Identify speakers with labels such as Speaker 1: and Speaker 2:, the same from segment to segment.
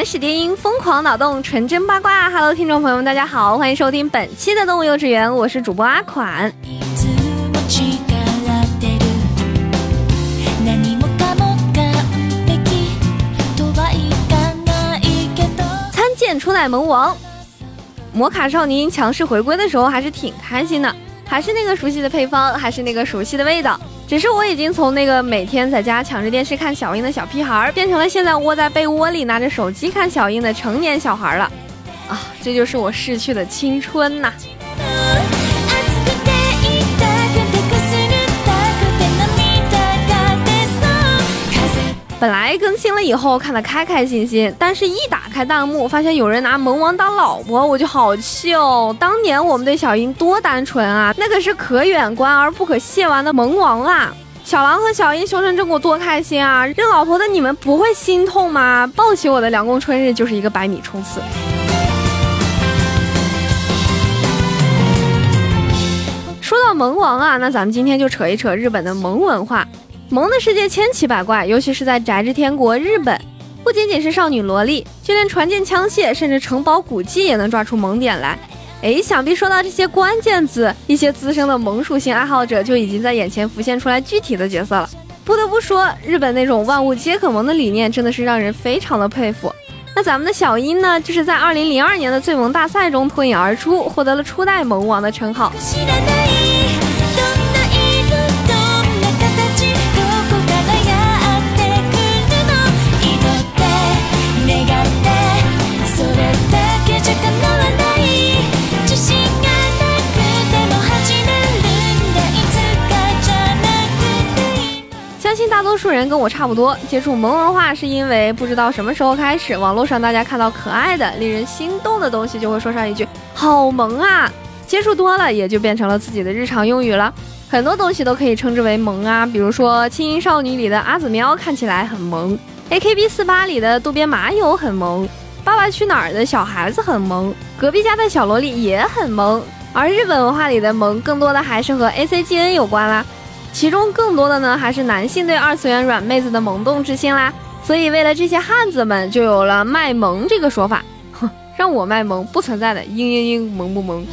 Speaker 1: 原始电音，疯狂脑洞，纯真八卦。Hello，听众朋友们，大家好，欢迎收听本期的动物幼稚园，我是主播阿款。参见初代萌王，魔卡少年强势回归的时候还是挺开心的，还是那个熟悉的配方，还是那个熟悉的味道。只是我已经从那个每天在家抢着电视看小樱的小屁孩，变成了现在窝在被窝里拿着手机看小樱的成年小孩了，啊，这就是我逝去的青春呐！本来更新了以后看得开开心心，但是一打开弹幕，发现有人拿萌王当老婆，我就好气哦！当年我们对小樱多单纯啊，那可是可远观而不可亵玩的萌王啊！小狼和小樱修成正果多开心啊！认老婆的你们不会心痛吗？抱起我的凉宫春日就是一个百米冲刺。说到萌王啊，那咱们今天就扯一扯日本的萌文化。萌的世界千奇百怪，尤其是在宅之天国日本，不仅仅是少女萝莉，就连传剑枪械，甚至城堡古迹也能抓出萌点来。哎，想必说到这些关键字，一些资深的萌属性爱好者就已经在眼前浮现出来具体的角色了。不得不说，日本那种万物皆可萌的理念，真的是让人非常的佩服。那咱们的小樱呢，就是在二零零二年的最萌大赛中脱颖而出，获得了初代萌王的称号。人跟我差不多，接触萌文化是因为不知道什么时候开始，网络上大家看到可爱的、令人心动的东西，就会说上一句“好萌啊”。接触多了，也就变成了自己的日常用语了。很多东西都可以称之为萌啊，比如说《轻音少女》里的阿紫喵看起来很萌，AKB 四八里的渡边麻友很萌，《爸爸去哪儿》的小孩子很萌，隔壁家的小萝莉也很萌。而日本文化里的萌，更多的还是和 ACGN 有关啦。其中更多的呢，还是男性对二次元软妹子的萌动之心啦。所以为了这些汉子们，就有了卖萌这个说法。哼，让我卖萌不存在的，嘤嘤嘤，萌不萌？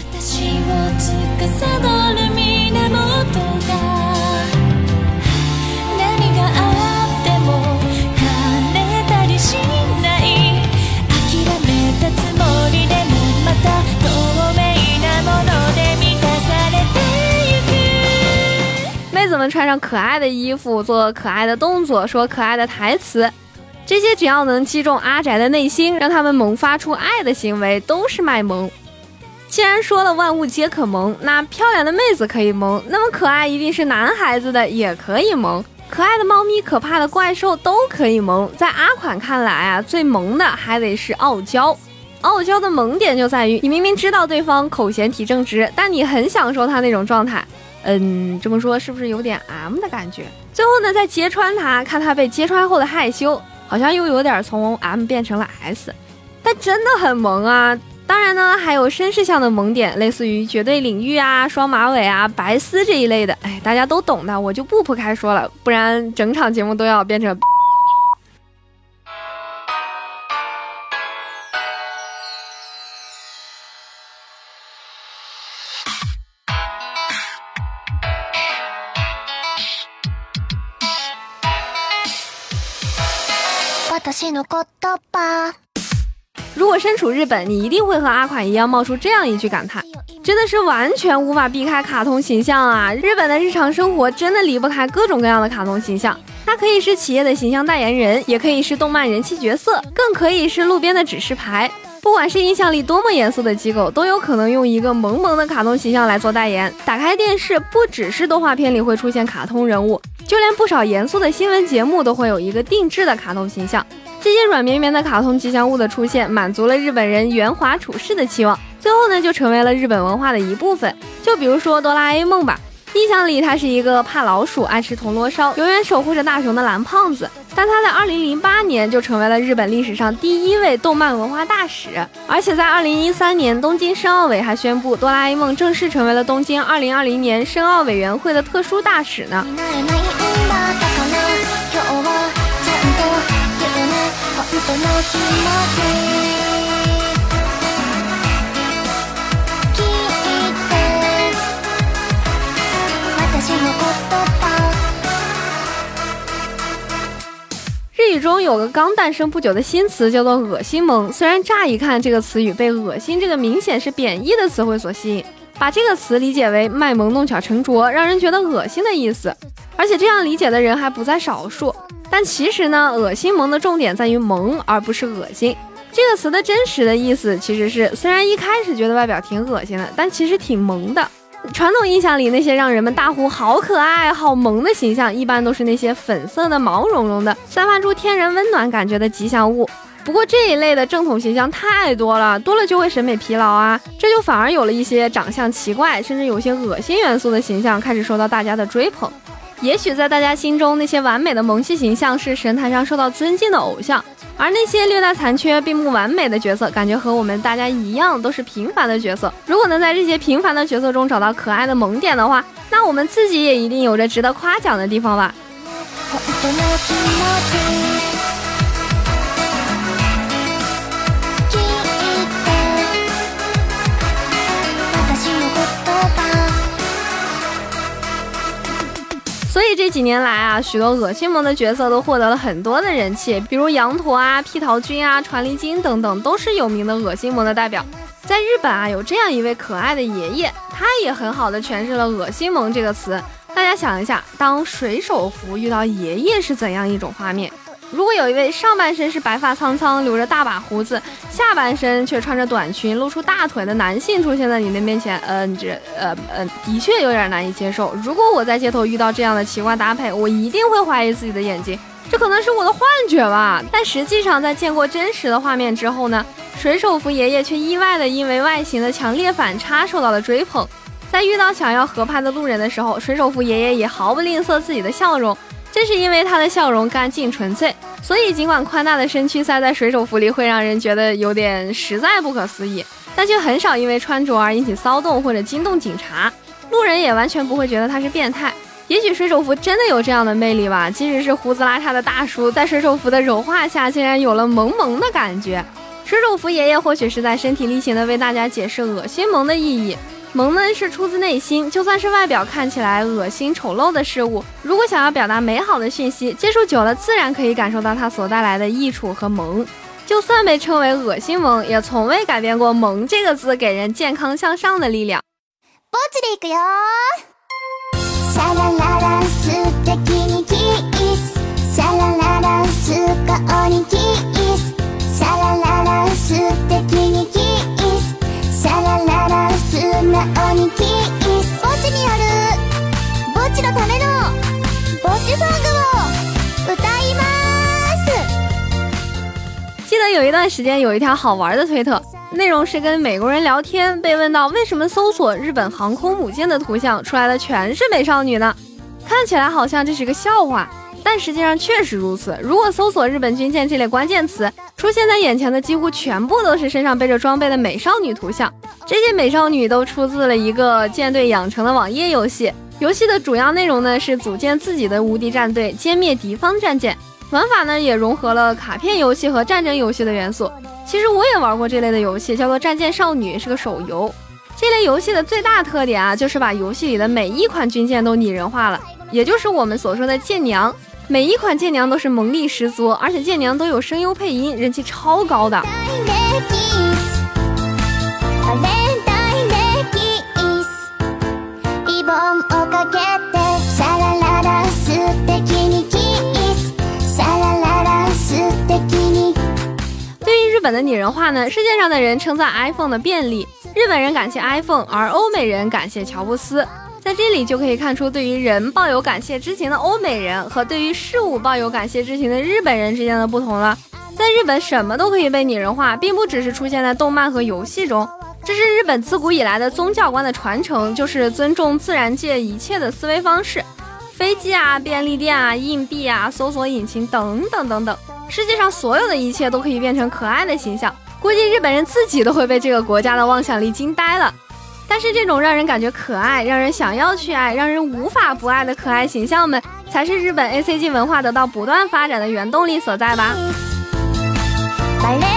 Speaker 1: 上可爱的衣服，做可爱的动作，说可爱的台词，这些只要能击中阿宅的内心，让他们萌发出爱的行为，都是卖萌。既然说了万物皆可萌，那漂亮的妹子可以萌，那么可爱一定是男孩子的也可以萌。可爱的猫咪、可怕的怪兽都可以萌。在阿款看来啊，最萌的还得是傲娇。傲娇的萌点就在于，你明明知道对方口嫌体正直，但你很享受他那种状态。嗯，这么说是不是有点 M 的感觉？最后呢，再揭穿他，看他被揭穿后的害羞，好像又有点从 M 变成了 S，但真的很萌啊！当然呢，还有绅士向的萌点，类似于绝对领域啊、双马尾啊、白丝这一类的，哎，大家都懂的，我就不铺开说了，不然整场节目都要变成。如果身处日本，你一定会和阿款一样冒出这样一句感叹：真的是完全无法避开卡通形象啊！日本的日常生活真的离不开各种各样的卡通形象，它可以是企业的形象代言人，也可以是动漫人气角色，更可以是路边的指示牌。不管是影响力多么严肃的机构，都有可能用一个萌萌的卡通形象来做代言。打开电视，不只是动画片里会出现卡通人物，就连不少严肃的新闻节目都会有一个定制的卡通形象。这些软绵绵的卡通吉祥物的出现，满足了日本人圆滑处事的期望，最后呢，就成为了日本文化的一部分。就比如说哆啦 A 梦吧。印象里，他是一个怕老鼠、爱吃铜锣烧、永远守护着大雄的蓝胖子。但他在2008年就成为了日本历史上第一位动漫文化大使，而且在2013年东京申奥委还宣布，哆啦 A 梦正式成为了东京2020年申奥委员会的特殊大使呢。语中有个刚诞生不久的新词，叫做“恶心萌”。虽然乍一看这个词语被“恶心”这个明显是贬义的词汇所吸引，把这个词理解为卖萌、弄巧成拙，让人觉得恶心的意思。而且这样理解的人还不在少数。但其实呢，“恶心萌”的重点在于萌，而不是恶心。这个词的真实的意思其实是，虽然一开始觉得外表挺恶心的，但其实挺萌的。传统印象里，那些让人们大呼“好可爱、好萌”的形象，一般都是那些粉色的、毛茸茸的、散发出天然温暖感觉的吉祥物。不过这一类的正统形象太多了，多了就会审美疲劳啊，这就反而有了一些长相奇怪，甚至有些恶心元素的形象开始受到大家的追捧。也许在大家心中，那些完美的萌系形象是神坛上受到尊敬的偶像。而那些略带残缺并不完美的角色，感觉和我们大家一样，都是平凡的角色。如果能在这些平凡的角色中找到可爱的萌点的话，那我们自己也一定有着值得夸奖的地方吧。这几年来啊，许多恶心萌的角色都获得了很多的人气，比如羊驼啊、屁桃君啊、传力金等等，都是有名的恶心萌的代表。在日本啊，有这样一位可爱的爷爷，他也很好的诠释了“恶心萌”这个词。大家想一下，当水手服遇到爷爷是怎样一种画面？如果有一位上半身是白发苍苍、留着大把胡子，下半身却穿着短裙、露出大腿的男性出现在你的面前，嗯，这呃呃，的确有点难以接受。如果我在街头遇到这样的奇怪搭配，我一定会怀疑自己的眼睛，这可能是我的幻觉吧。但实际上，在见过真实的画面之后呢，水手服爷爷却意外的因为外形的强烈反差受到了追捧。在遇到想要合拍的路人的时候，水手服爷爷也毫不吝啬自己的笑容。正是因为他的笑容干净纯粹，所以尽管宽大的身躯塞在水手服里会让人觉得有点实在不可思议，但却很少因为穿着而引起骚动或者惊动警察。路人也完全不会觉得他是变态。也许水手服真的有这样的魅力吧？即使是胡子拉碴的大叔，在水手服的柔化下，竟然有了萌萌的感觉。水手服爷爷或许是在身体力行的为大家解释恶心萌的意义。萌呢是出自内心，就算是外表看起来恶心丑陋的事物，如果想要表达美好的讯息，接触久了自然可以感受到它所带来的益处和萌。就算被称为恶心萌，也从未改变过“萌”这个字给人健康向上的力量。记得有一段时间有一条好玩的推特，内容是跟美国人聊天，被问到为什么搜索日本航空母舰的图像出来的全是美少女呢？看起来好像这是个笑话，但实际上确实如此。如果搜索日本军舰这类关键词，出现在眼前的几乎全部都是身上背着装备的美少女图像。这些美少女都出自了一个舰队养成的网页游戏，游戏的主要内容呢是组建自己的无敌战队，歼灭敌方战舰。玩法呢也融合了卡片游戏和战争游戏的元素。其实我也玩过这类的游戏，叫做《战舰少女》，是个手游。这类游戏的最大特点啊，就是把游戏里的每一款军舰都拟人化了，也就是我们所说的舰娘。每一款舰娘都是萌力十足，而且舰娘都有声优配音，人气超高的。对于日本的拟人化呢？世界上的人称赞 iPhone 的便利，日本人感谢 iPhone，而欧美人感谢乔布斯。在这里就可以看出，对于人抱有感谢之情的欧美人和对于事物抱有感谢之情的日本人之间的不同了。在日本，什么都可以被拟人化，并不只是出现在动漫和游戏中，这是日本自古以来的宗教观的传承，就是尊重自然界一切的思维方式。飞机啊，便利店啊，硬币啊，搜索引擎等等等等，世界上所有的一切都可以变成可爱的形象。估计日本人自己都会被这个国家的妄想力惊呆了。但是这种让人感觉可爱、让人想要去爱、让人无法不爱的可爱形象们，才是日本 A C G 文化得到不断发展的原动力所在吧。
Speaker 2: 私